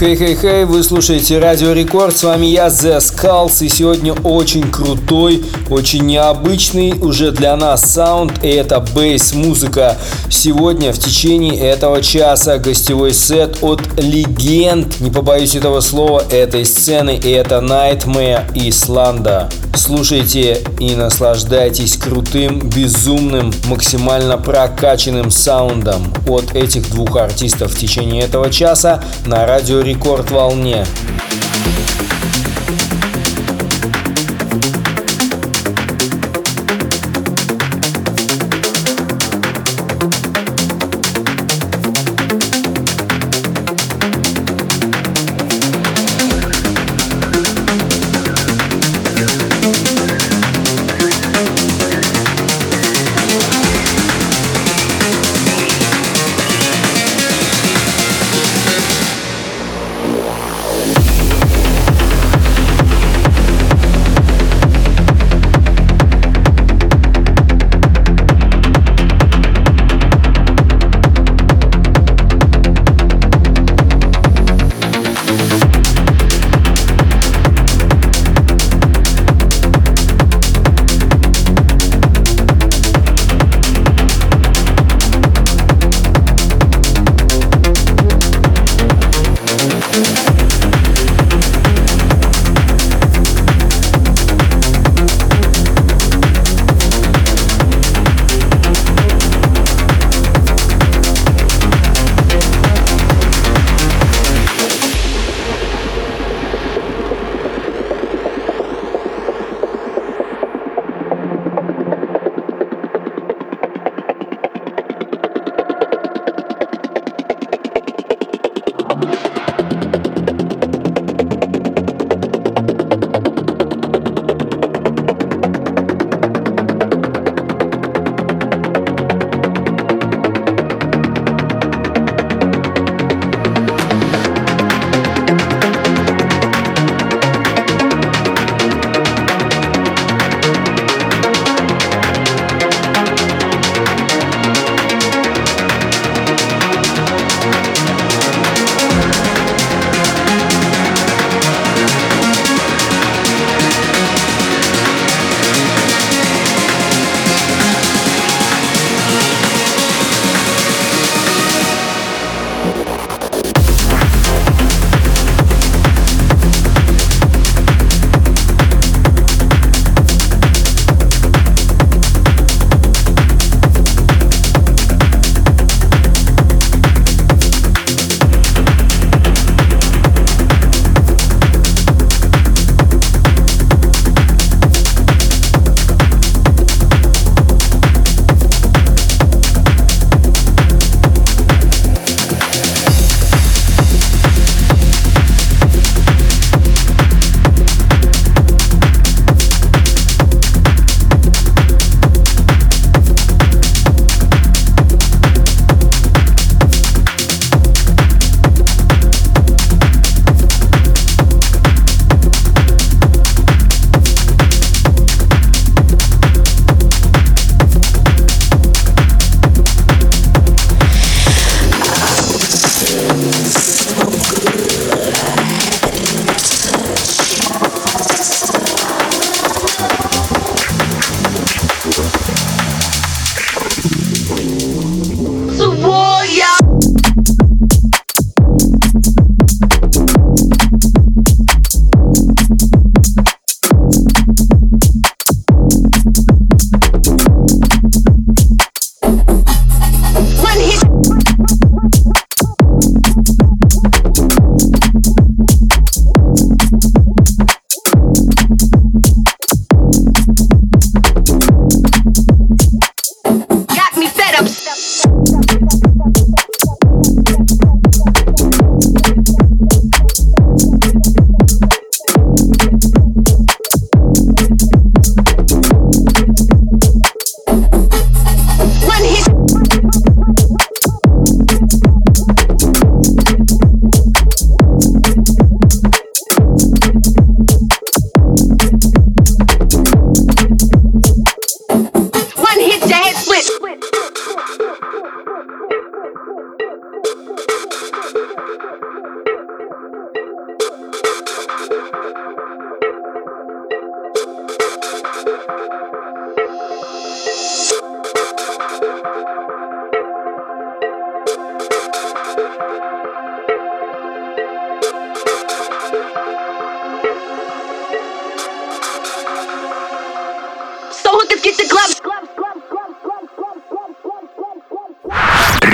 Хей-хей-хей, вы слушаете Радио Рекорд, с вами я, The Skulls, и сегодня очень крутой, очень необычный уже для нас саунд, и это бейс-музыка. Сегодня в течение этого часа гостевой сет от легенд, не побоюсь этого слова, этой сцены, и это Nightmare Исланда. Слушайте и наслаждайтесь крутым, безумным, максимально прокачанным саундом от этих двух артистов в течение этого часа на Радио Рекорд рекорд волне.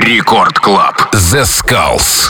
Рекорд Клаб. The Skulls.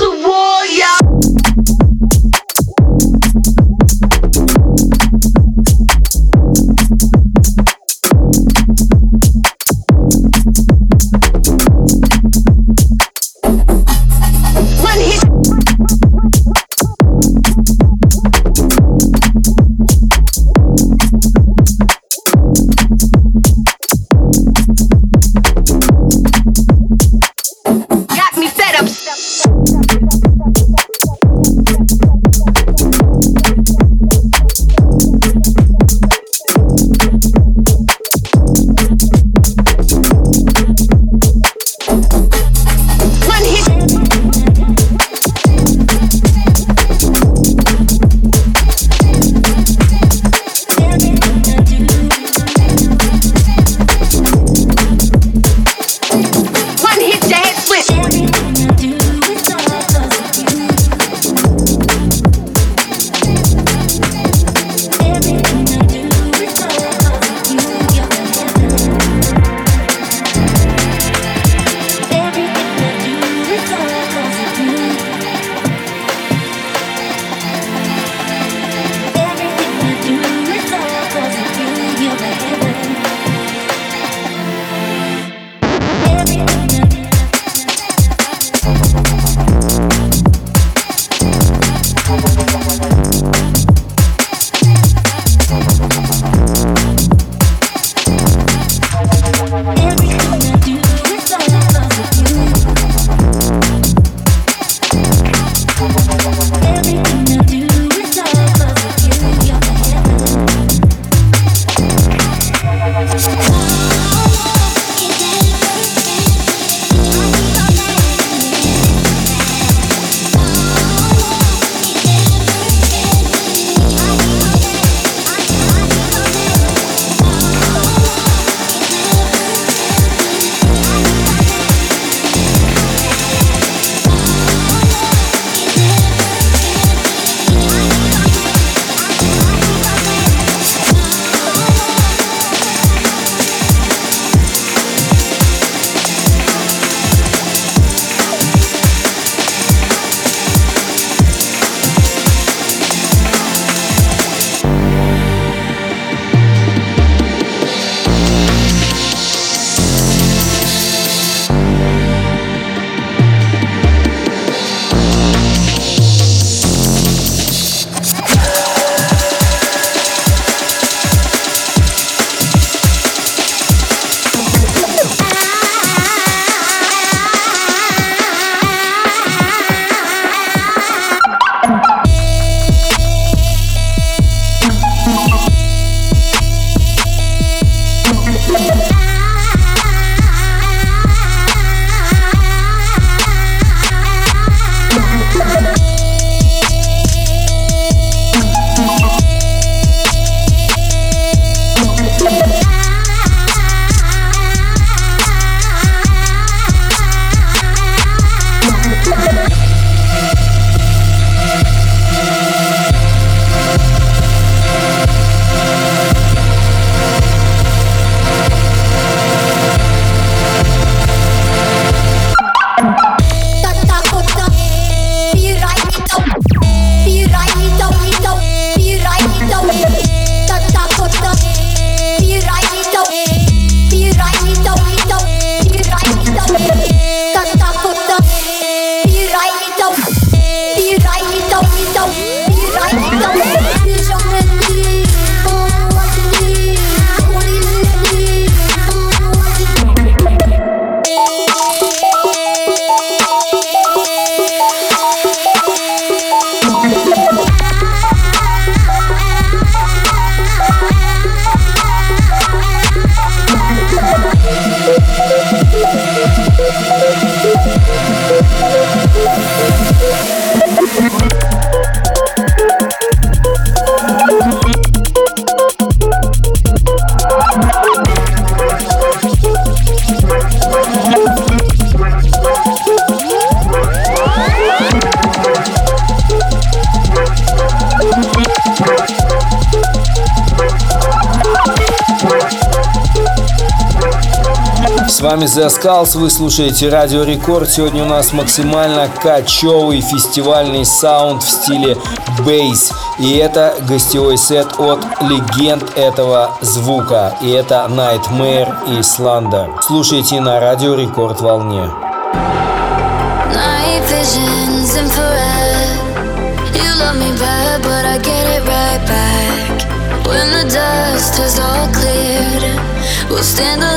Металлс. Вы слушаете Радио Рекорд. Сегодня у нас максимально кочевый фестивальный саунд в стиле бейс. И это гостевой сет от легенд этого звука. И это Nightmare из Ланда. Слушайте на Радио Рекорд волне. We'll stand alone.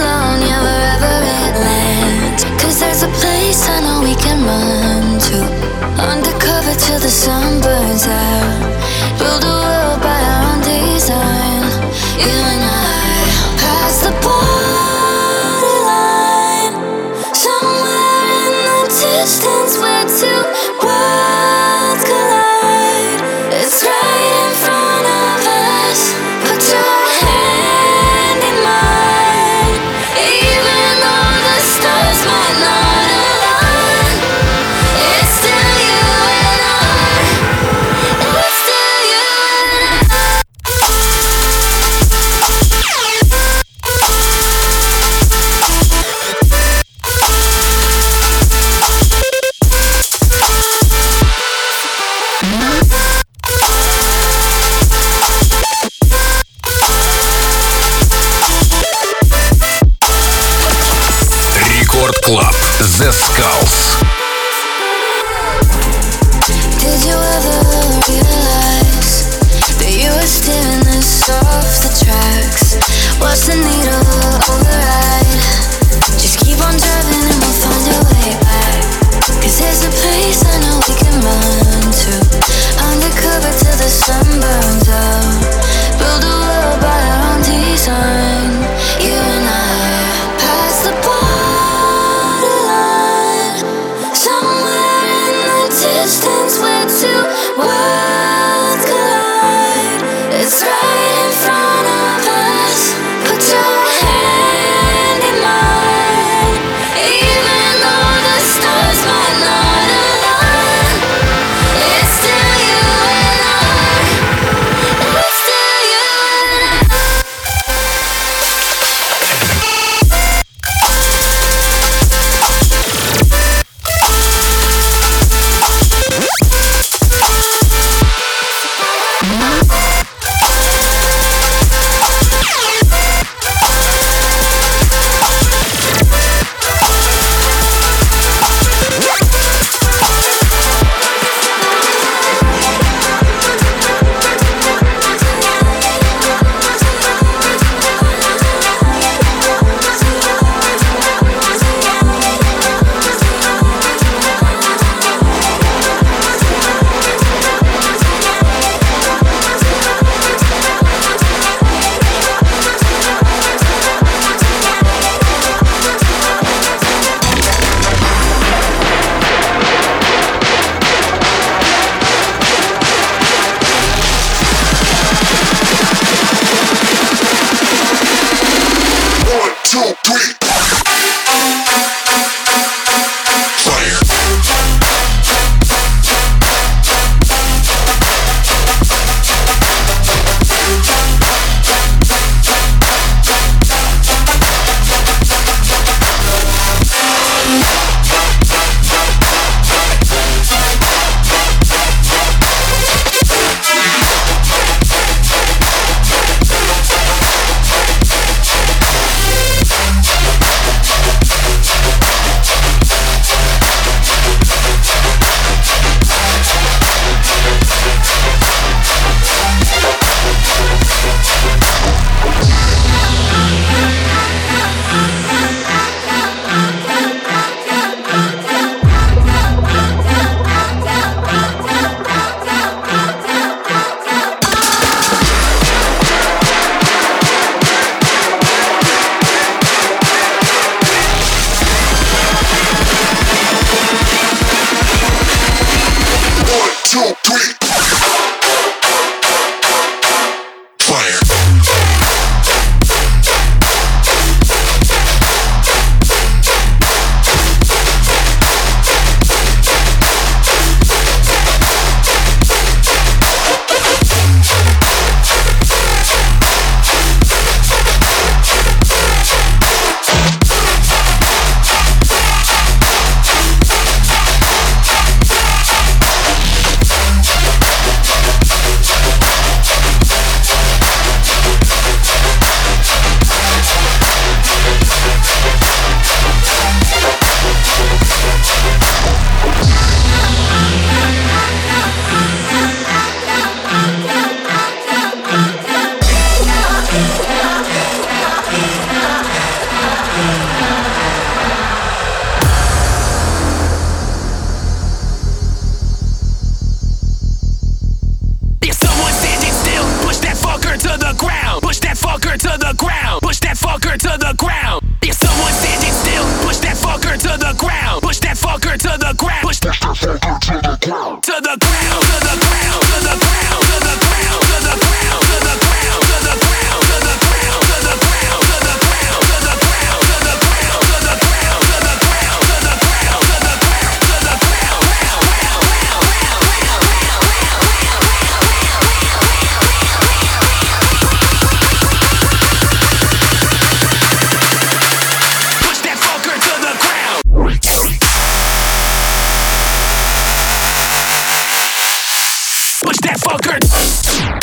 motherfucker.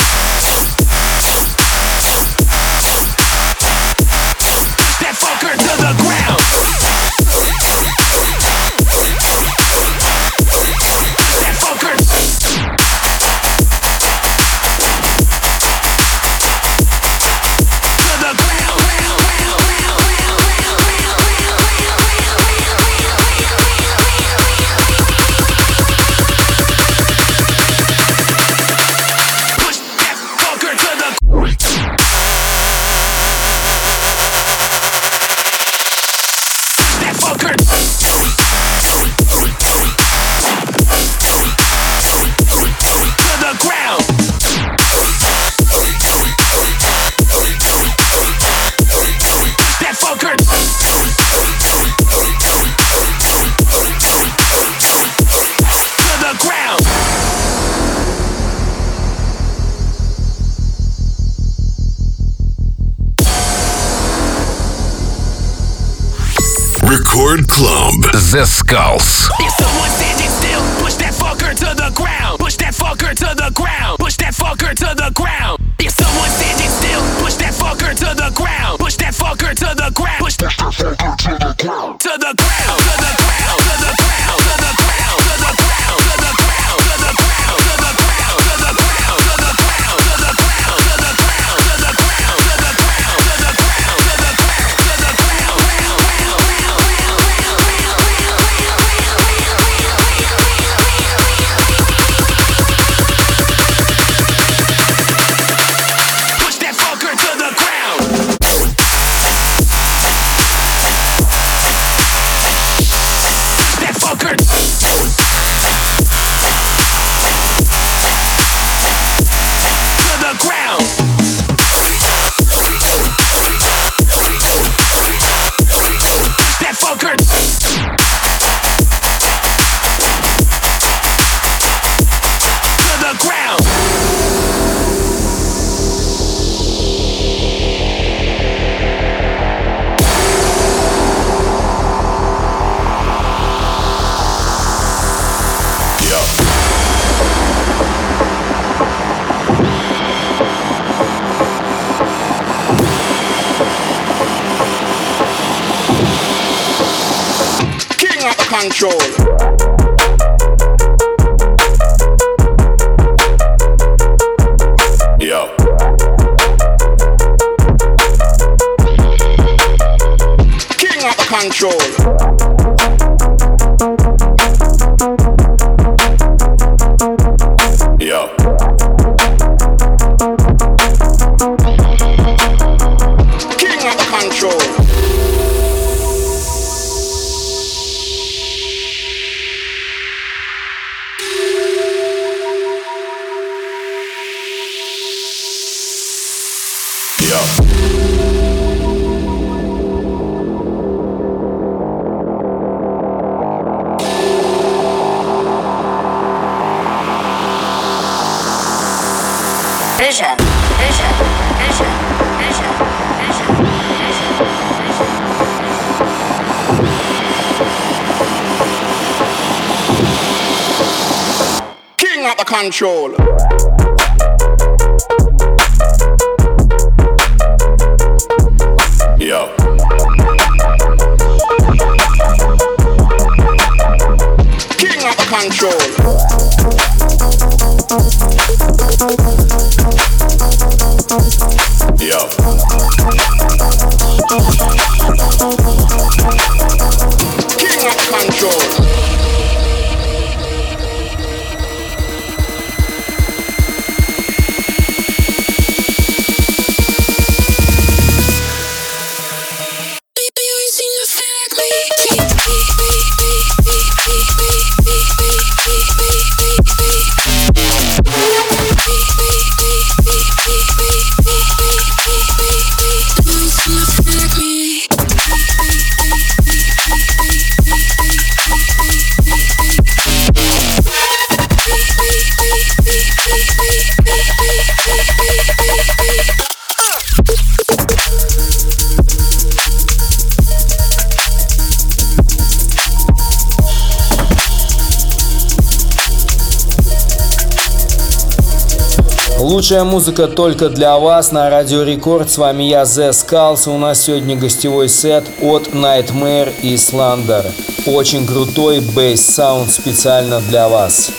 Лучшая музыка только для вас на Радио Рекорд. С вами я, The Skulls. У нас сегодня гостевой сет от Nightmare Islander. Очень крутой бейс-саунд специально для вас.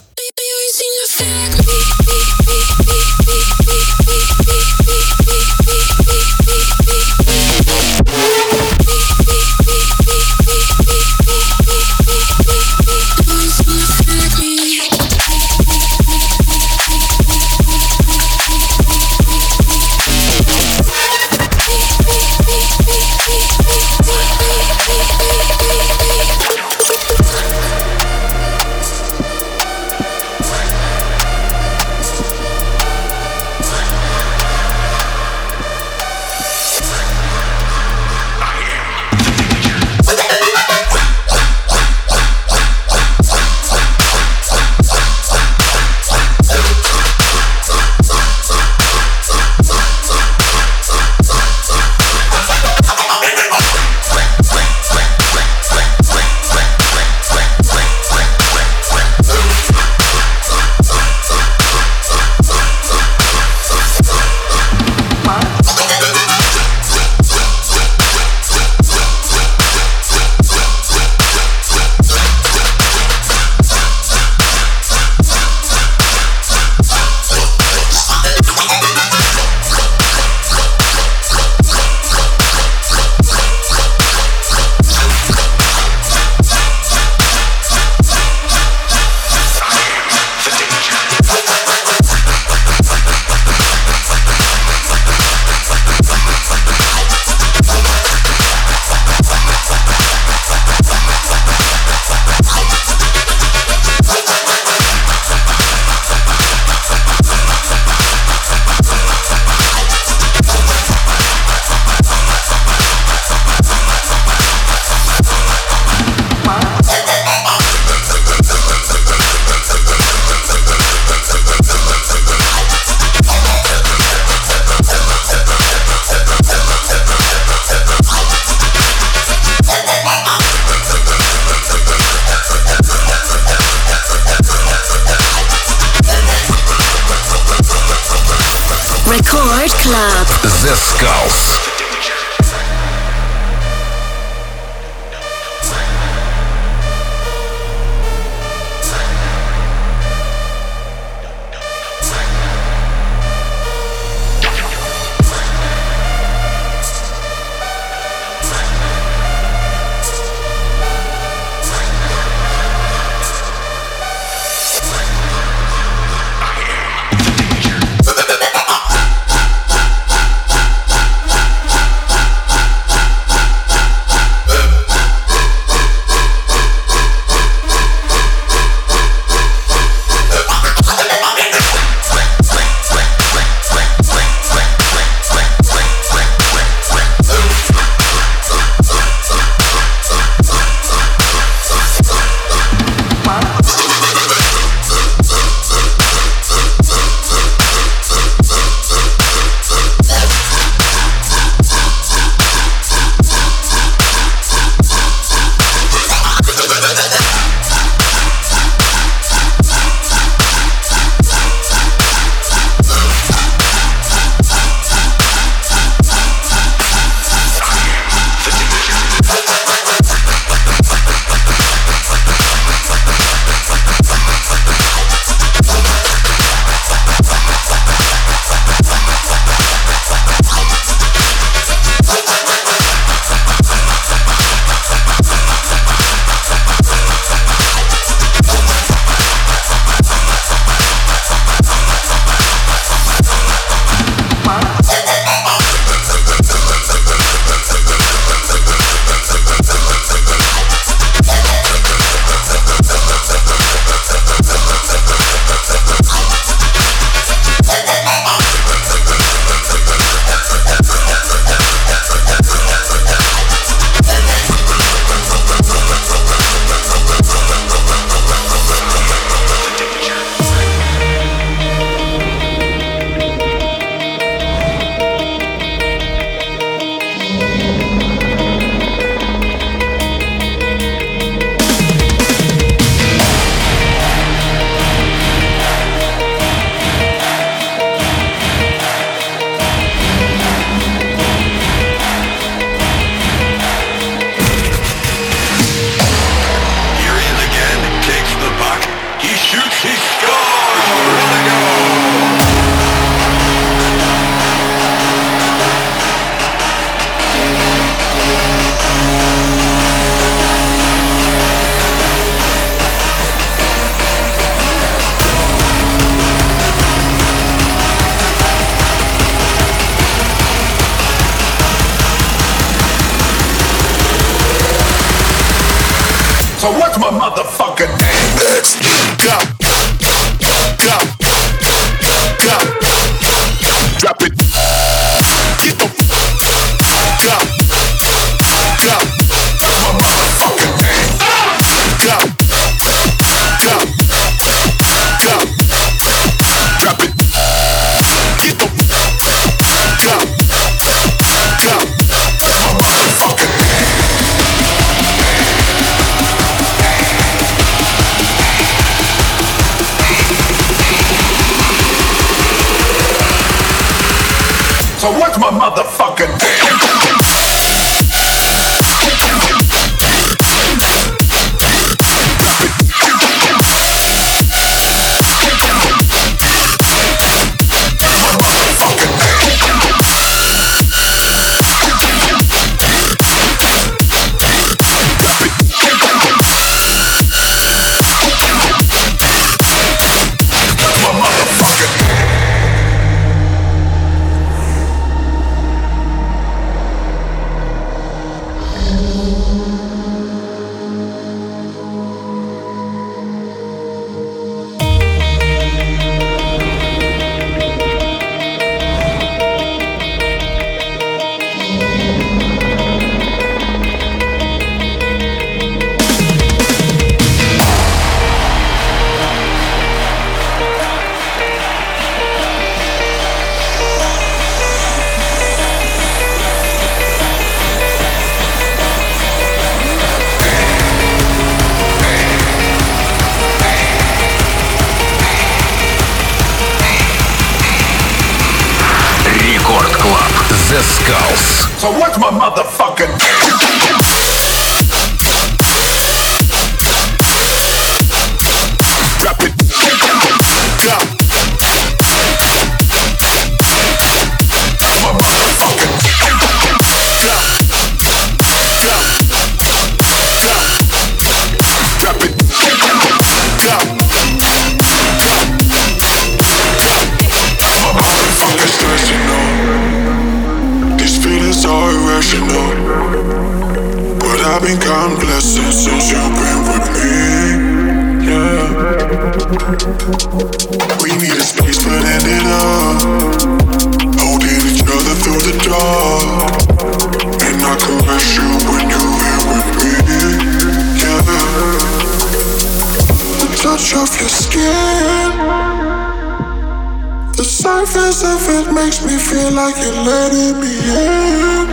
The surface of it makes me feel like you're letting me in.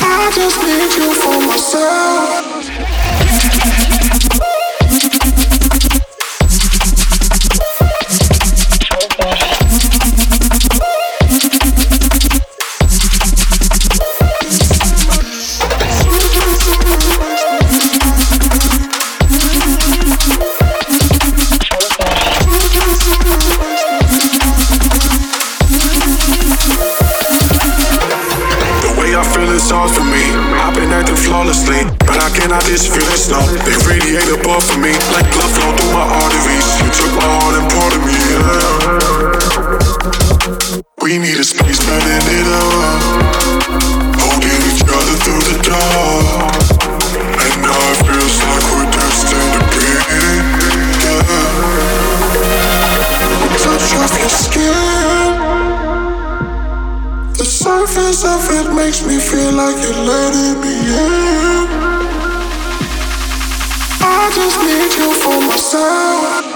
I just need you for myself. But I cannot just feel it now. They radiate above me, like blood flow through my arteries. You took my heart and part of me. Yeah. We need a space, end it up. Holding each other through the dark. And now it feels like we're destined to be. Yeah. Touch of your skin. The surface of it makes me feel like you're letting me for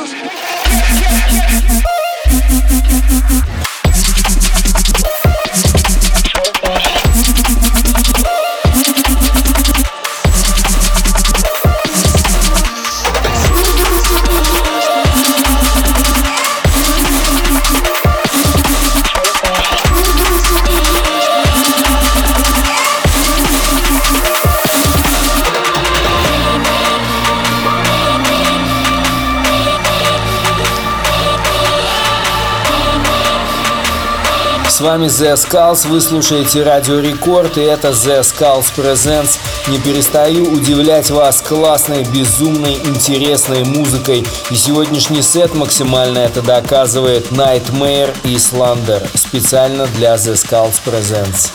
вами The Skulls, вы слушаете Радио Рекорд, и это The Skulls Presents. Не перестаю удивлять вас классной, безумной, интересной музыкой. И сегодняшний сет максимально это доказывает Nightmare и Slander. Специально для The Skulls Presents.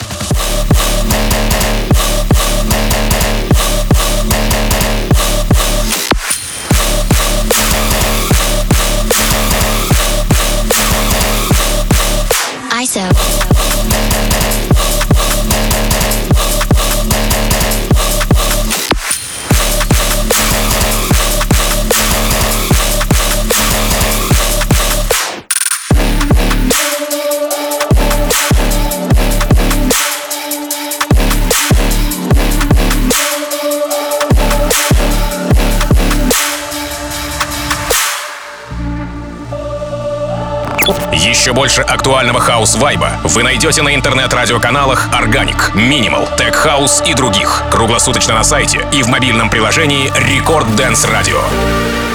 Больше актуального хаус-вайба вы найдете на интернет-радиоканалах Organic, Minimal, Tech House и других. Круглосуточно на сайте и в мобильном приложении Record Dance Radio.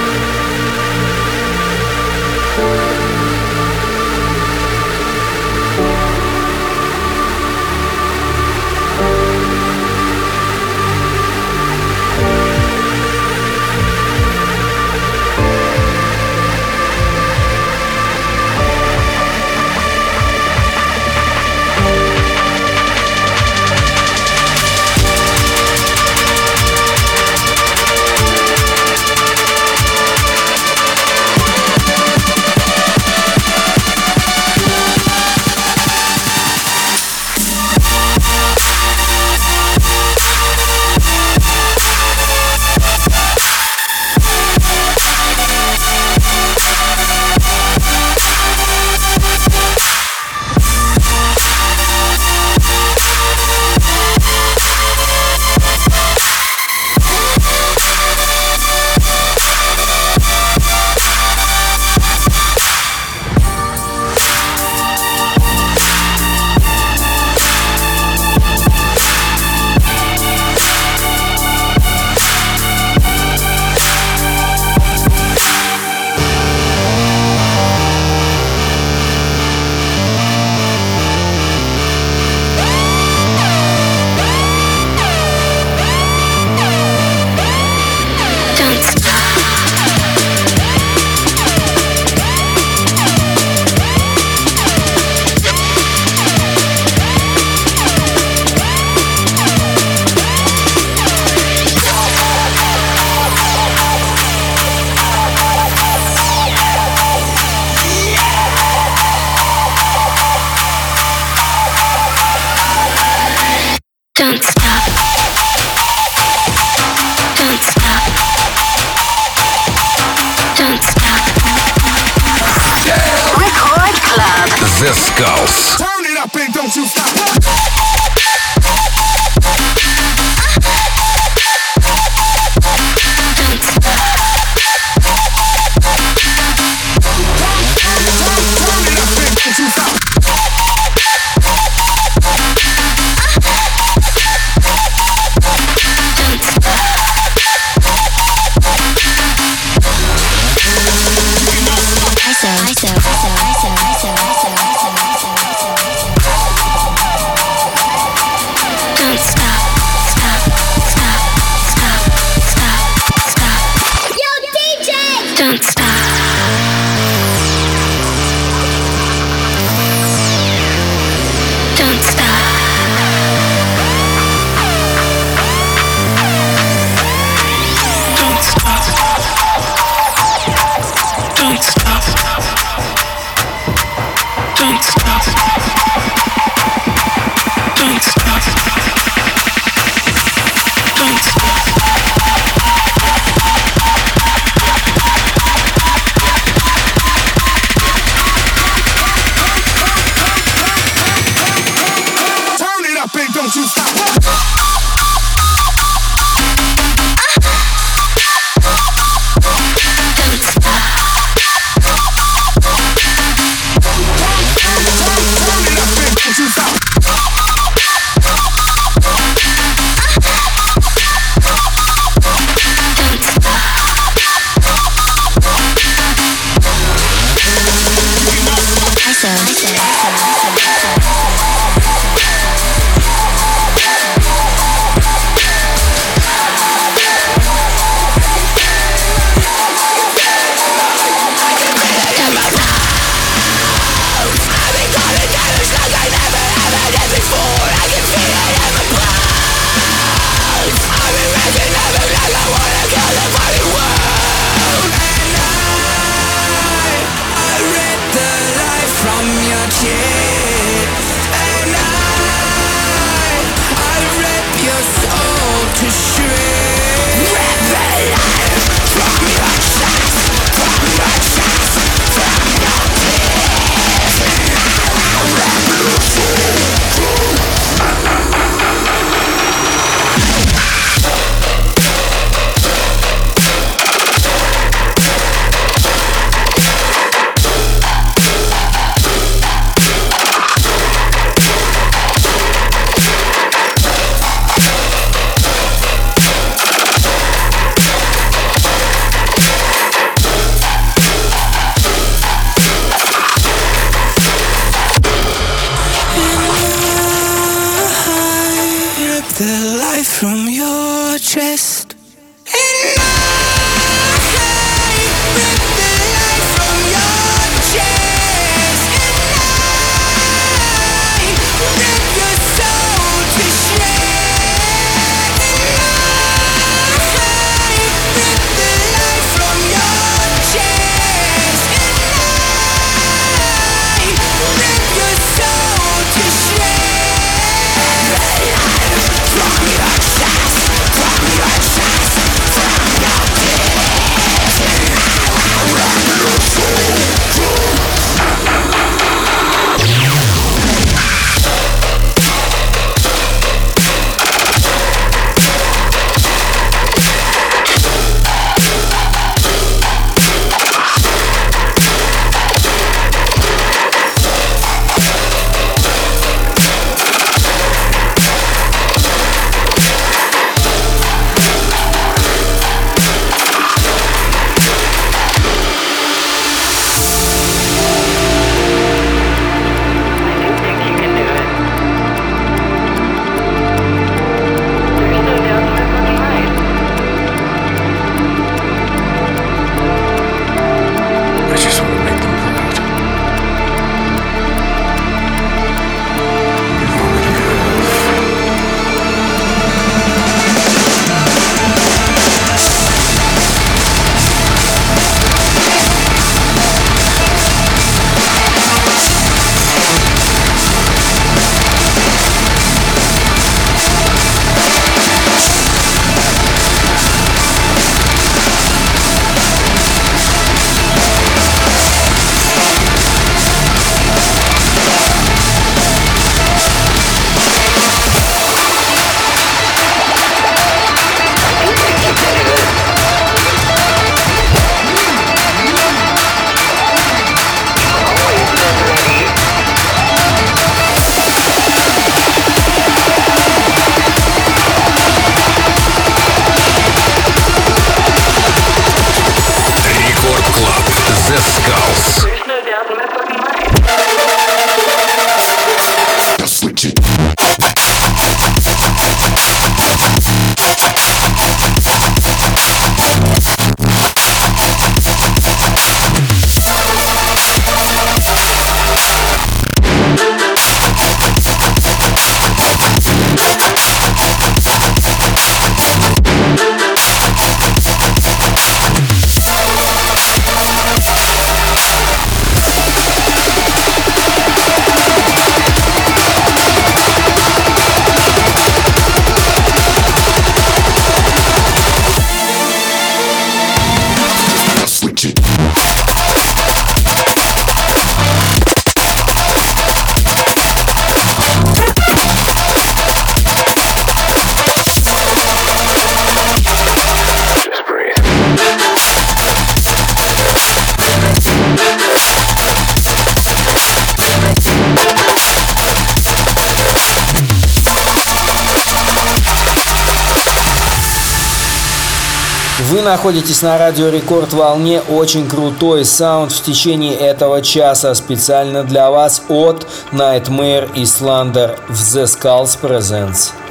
Вы находитесь на радио Рекорд волне. Очень крутой саунд в течение этого часа. Специально для вас от Nightmare и Slander в The Skulls Presents.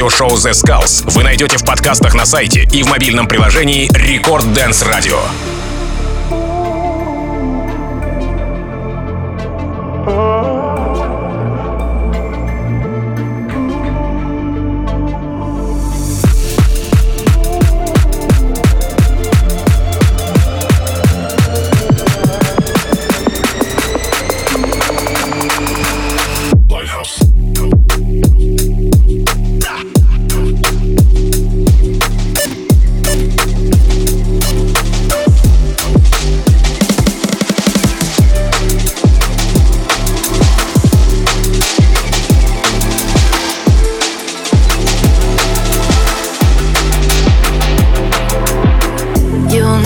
Радиошоу The Skulls вы найдете в подкастах на сайте и в мобильном приложении Record Dance Radio.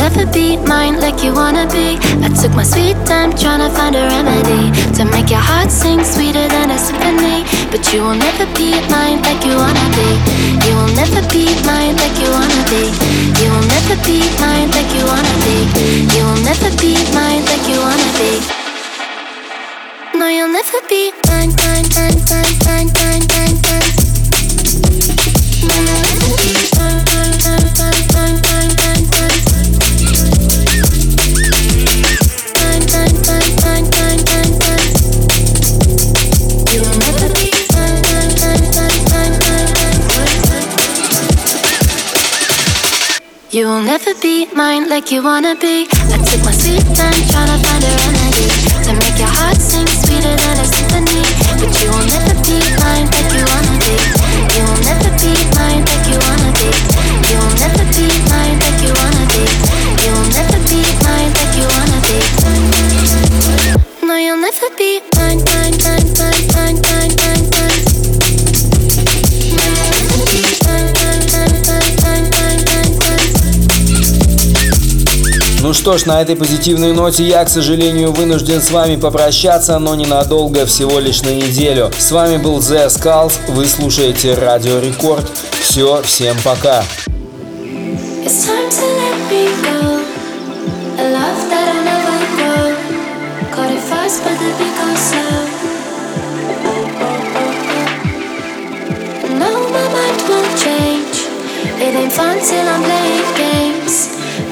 Never be mine like you wanna be. I took my sweet time trying to find a remedy to make your heart sing sweeter than a symphony. But you will never be mine like you wanna be. You will never be mine like you wanna be. You will never be mine like you wanna be. You will never be mine like you wanna be. No, you'll never be mine, mine, mine, mine, mine, mine, mine, mine. You will never be mine like you wanna be. I took my sweet time trying to find a remedy to make your heart sing sweeter than a symphony. But you will never be mine like you wanna be. You will never be mine like you wanna be. You will never be mine like you wanna be. You will never be mine like you wanna be. No, you'll never be mine, Ну что ж, на этой позитивной ноте я, к сожалению, вынужден с вами попрощаться, но ненадолго, всего лишь на неделю. С вами был The Skulls, вы слушаете Радио Рекорд. Все, всем пока. It ain't fun till I'm games.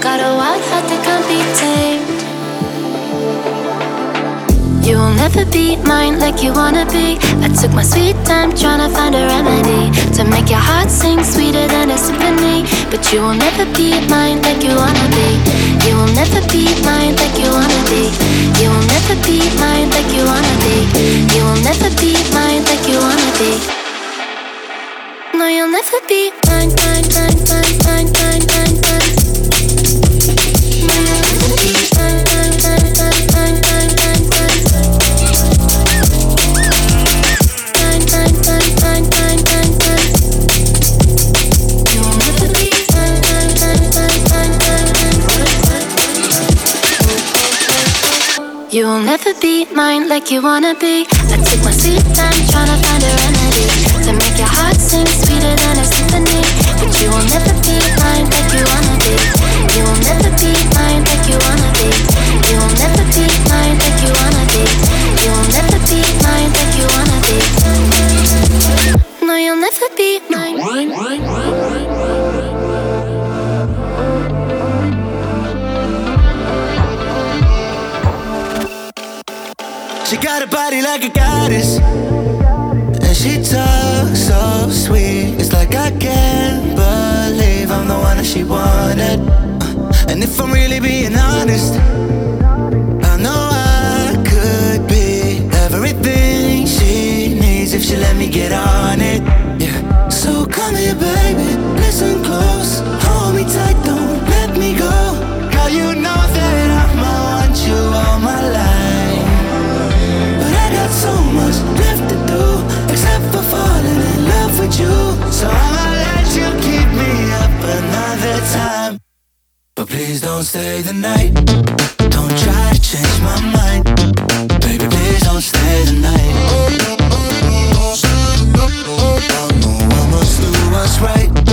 Got a wild heart that can't be tamed. You will never be mine like you wanna be. I took my sweet time trying to find a remedy to make your heart sing sweeter than a symphony. But you will never be mine like you wanna be. You will never be mine like you wanna be. You will never be mine like you wanna be. You will never be mine like you wanna be. No, you'll never be mine, mine, mine, mine, mine, mine, mine, mine. You will never be mine like you wanna be. I take my sweet time trying to find a remedy to make your heart sing sweeter than a symphony. But you will never be mine like you wanna be. You will never be mine like you wanna be. You will never be mine like you wanna be. You will never be mine like you wanna be. No, you'll never be got a body like a goddess. And she talks so sweet. It's like I can't believe I'm the one that she wanted. Uh, And if I'm really being honest, I know I could be everything she needs if she let me get on it. Yeah. So come here, baby. Listen close. Hold me tight, don't let me go. Girl, you know you. So I'ma let you keep me up another time. But please don't stay the night. Don't try to change my mind. Baby, please don't stay the night. I must do what's right.